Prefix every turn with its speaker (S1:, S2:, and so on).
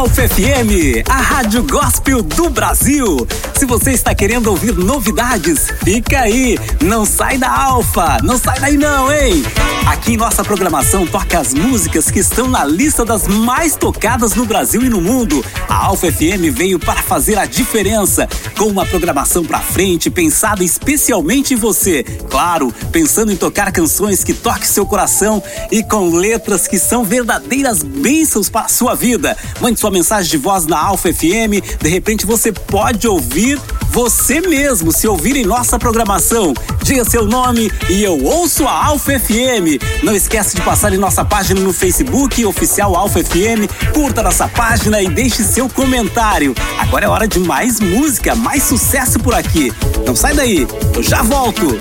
S1: Alfa FM, a rádio gospel do Brasil. Se você está querendo ouvir novidades, fica aí, não sai da Alfa, não sai daí não, hein? Aqui em nossa programação toca as músicas que estão na lista das mais tocadas no Brasil e no mundo. A Alfa FM veio para fazer a diferença, com uma programação para frente, pensada especialmente em você. Claro, pensando em tocar canções que toquem seu coração e com letras que são verdadeiras bênçãos para a sua vida. Mande sua mensagem de voz na Alfa FM, de repente você pode ouvir você mesmo se ouvir em nossa programação. Diga seu nome e eu ouço a Alfa FM. Não esqueça de passar em nossa página no Facebook, oficial Alfa FM. Curta nossa página e deixe seu comentário. Agora é hora de mais música, mais sucesso por aqui. Não sai daí, eu já volto.